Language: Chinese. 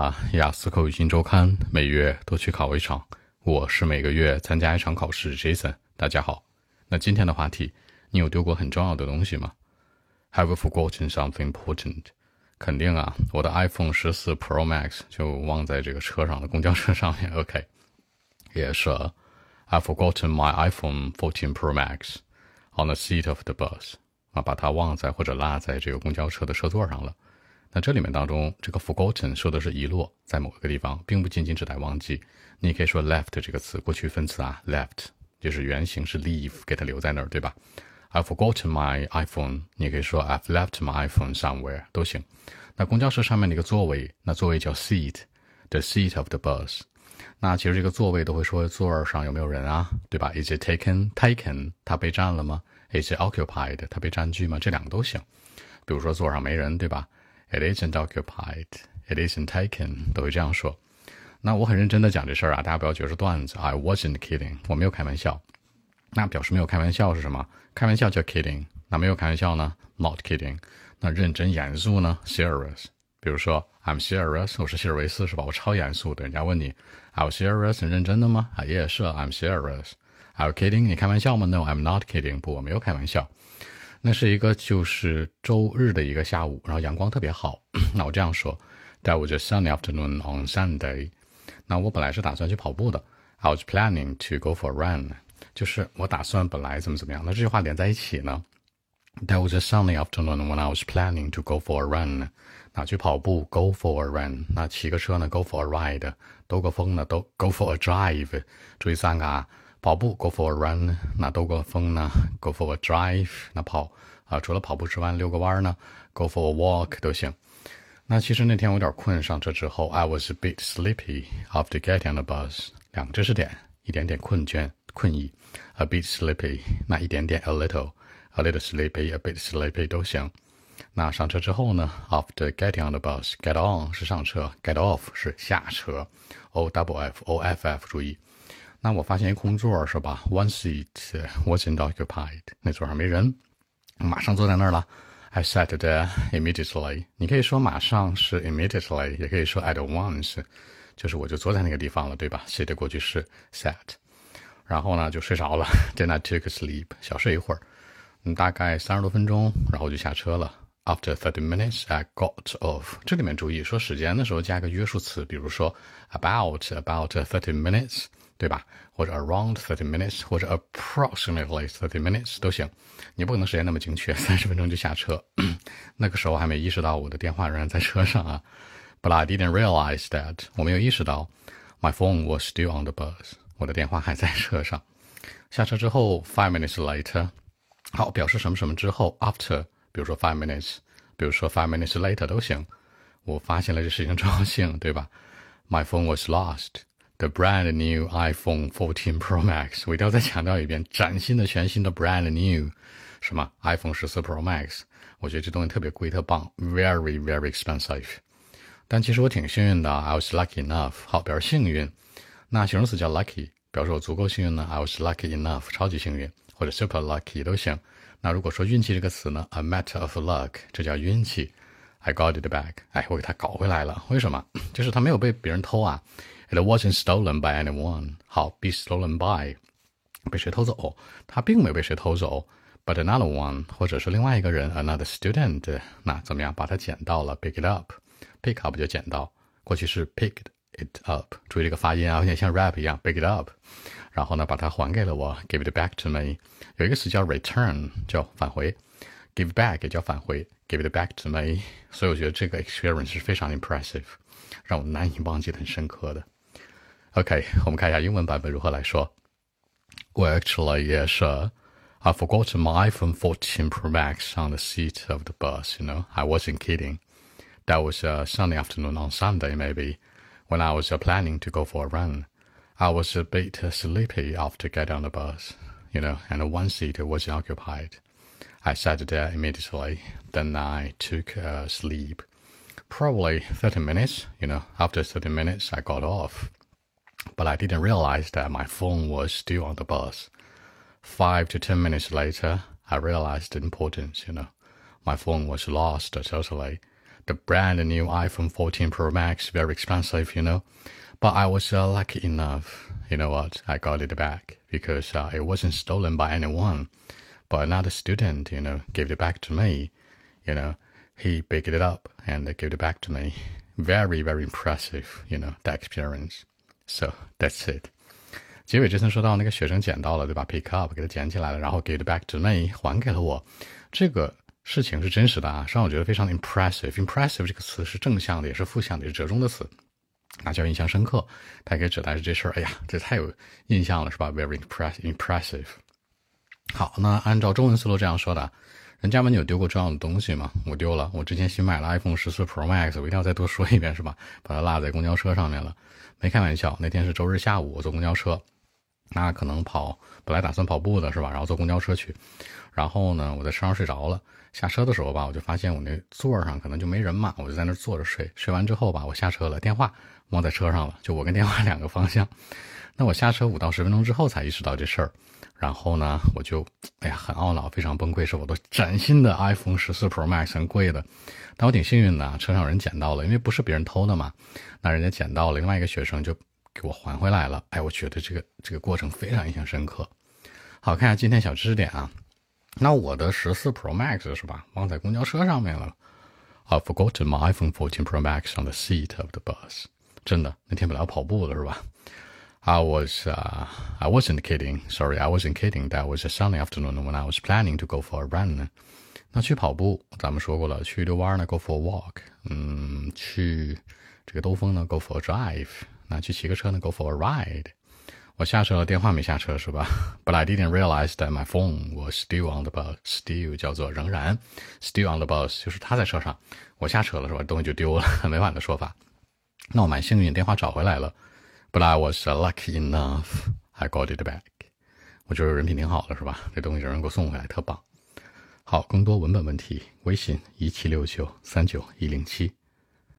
啊，雅思口语新周刊每月都去考一场，我是每个月参加一场考试。Jason，大家好。那今天的话题，你有丢过很重要的东西吗？Have forgotten something important？肯定啊，我的 iPhone 十四 Pro Max 就忘在这个车上的公交车上面。OK，也是 I've forgotten my iPhone 14 Pro Max on the seat of the bus。啊，把它忘在或者落在这个公交车的车座上了。那这里面当中，这个 forgotten 说的是遗落在某一个地方，并不仅仅指代忘记。你也可以说 left 这个词，过去分词啊，left 就是原形是 leave，给它留在那儿，对吧？I've forgotten my iPhone，你也可以说 I've left my iPhone somewhere 都行。那公交车上面的一个座位，那座位叫 seat，the seat of the bus。那其实这个座位都会说座儿上有没有人啊，对吧？Is it taken？taken 它被占了吗？Is it occupied？它被占据吗？这两个都行。比如说座上没人，对吧？It isn't occupied. It isn't taken. 都会这样说。那我很认真的讲这事儿啊，大家不要觉得是段子。I wasn't kidding. 我没有开玩笑。那表示没有开玩笑是什么？开玩笑叫 kidding。那没有开玩笑呢？Not kidding。那认真严肃呢？Serious。比如说 I'm serious，我是希尔维斯是吧？我超严肃的。人家问你 I'm serious，很认真的吗？啊，也是 I'm serious。Are you kidding？你开玩笑吗？No，I'm not kidding。不，我没有开玩笑。那是一个就是周日的一个下午，然后阳光特别好。那我这样说，That was a sunny afternoon on Sunday。那我本来是打算去跑步的，I was planning to go for a run。就是我打算本来怎么怎么样。那这句话连在一起呢？That was a sunny afternoon when I was planning to go for a run。那去跑步，go for a run。那骑个车呢，go for a ride。兜个风呢，都 go for a drive。注意三个啊。跑步，go for a run，那兜个风呢？go for a drive，那跑啊，除了跑步之外，遛个弯呢？go for a walk 都行。那其实那天我有点困，上车之后，I was a bit sleepy after getting on the bus。两个知识点，一点点困倦、困意，a bit sleepy，那一点点，a little，a little sleepy，a bit sleepy 都行。那上车之后呢？After getting on the bus，get on 是上车，get off 是下车，O double F，O F F 注意。那我发现一空座是吧？One seat wasn't occupied，那座上没人，马上坐在那儿了。I sat there immediately。你可以说马上是 immediately，也可以说 at once，就是我就坐在那个地方了，对吧？sit 的过去式 sat，然后呢就睡着了。Then I took a sleep，小睡一会儿，嗯，大概三十多分钟，然后就下车了。After thirty minutes, I got off。这里面注意说时间的时候加个约束词，比如说 about about thirty minutes。对吧？或者 around thirty minutes，或者 approximately thirty minutes 都行。你不可能时间那么精确，三十分钟就下车。那个时候还没意识到我的电话仍然在车上啊。But I didn't realize that，我没有意识到 my phone was still on the bus，我的电话还在车上。下车之后，five minutes later，好，表示什么什么之后，after，比如说 five minutes，比如说 five minutes later 都行。我发现了这事情重要性，对吧？My phone was lost。The brand new iPhone 14 Pro Max，我一定要再强调一遍，崭新的、全新的 brand new，什么 iPhone 14 Pro Max，我觉得这东西特别贵、特棒，very very expensive。但其实我挺幸运的，I was lucky enough，好，表示幸运。那形容词叫 lucky，表示我足够幸运呢，I was lucky enough，超级幸运，或者 super lucky 都行。那如果说运气这个词呢，a matter of luck，这叫运气。I got it back，哎，我给它搞回来了。为什么？就是它没有被别人偷啊。It wasn't stolen by anyone。好，be stolen by，被谁偷走？它并没有被谁偷走。But another one，或者是另外一个人，another student，那怎么样？把它捡到了，pick it up，pick up 就捡到，过去式 picked it up。注意这个发音啊，有点像 rap 一样，pick it up。然后呢，把它还给了我，give it back to me。有一个词叫 return，叫返回，give back 也叫返回，give it back to me。所以我觉得这个 experience 是非常 impressive，让我难以忘记的，很深刻的。 OK，我们看一下英文版本如何来说。Well, actually, yeah, sure. I forgot my iPhone 14 Pro Max on the seat of the bus. You know, I wasn't kidding. That was a sunny afternoon on Sunday, maybe, when I was uh, planning to go for a run. I was a bit sleepy after getting on the bus, you know, and one seat was occupied. I sat there immediately. Then I took a sleep. Probably 30 minutes, you know. After 30 minutes, I got off but I didn't realize that my phone was still on the bus. Five to ten minutes later, I realized the importance, you know. My phone was lost totally. the brand new iPhone 14 Pro Max, very expensive, you know. But I was uh, lucky enough, you know what, I got it back because uh, it wasn't stolen by anyone. But another student, you know, gave it back to me. You know, he picked it up and gave it back to me. Very, very impressive, you know, that experience. So that's it. 结尾这层说到那个学生捡到了，对吧？Pick up 给他捡起来了，然后 give back to me 还给了我。这个事情是真实的啊，让我觉得非常的 impressive。impressive 这个词是正向的，也是负向的，也是折中的词，那叫印象深刻。它可以指代是这事儿，哎呀，这太有印象了，是吧？Very impress impressive。好，那按照中文思路这样说的，人家们有丢过重要的东西吗？我丢了，我之前新买了 iPhone 十四 Pro Max，我一定要再多说一遍，是吧？把它落在公交车上面了，没开玩笑。那天是周日下午，我坐公交车，那可能跑，本来打算跑步的是吧？然后坐公交车去，然后呢，我在车上睡着了。下车的时候吧，我就发现我那座上可能就没人嘛，我就在那坐着睡。睡完之后吧，我下车了，电话忘在车上了，就我跟电话两个方向。那我下车五到十分钟之后才意识到这事儿，然后呢，我就哎呀很懊恼，非常崩溃，是我都崭新的 iPhone 十四 Pro Max 很贵的，但我挺幸运的，车上有人捡到了，因为不是别人偷的嘛，那人家捡到了，另外一个学生就给我还回来了。哎，我觉得这个这个过程非常印象深刻。好，看一下今天小知识点啊。那我的十四 Pro Max 是吧？忘在公交车上面了。I've forgotten my iPhone 14 Pro Max on the seat of the bus。真的，那天本来要跑步的是吧 ？I was, uh, I wasn't kidding. Sorry, I wasn't kidding. That was a Sunday afternoon when I was planning to go for a run. 那去跑步，咱们说过了，去遛弯呢，go for a walk。嗯，去这个兜风呢，go for a drive。那去骑个车呢，go for a ride。我下车了，电话没下车是吧？But I didn't realize that my phone was still on the bus. Still 叫做仍然，still on the bus 就是他在车上，我下车了是吧？东西就丢了，很委婉的说法。那我蛮幸运，电话找回来了。 But I was lucky enough, I got it back. 我觉得人品挺好的是吧？这东西有人给我送回来，特棒。好，更多文本问题，微信一七六九三九一零七。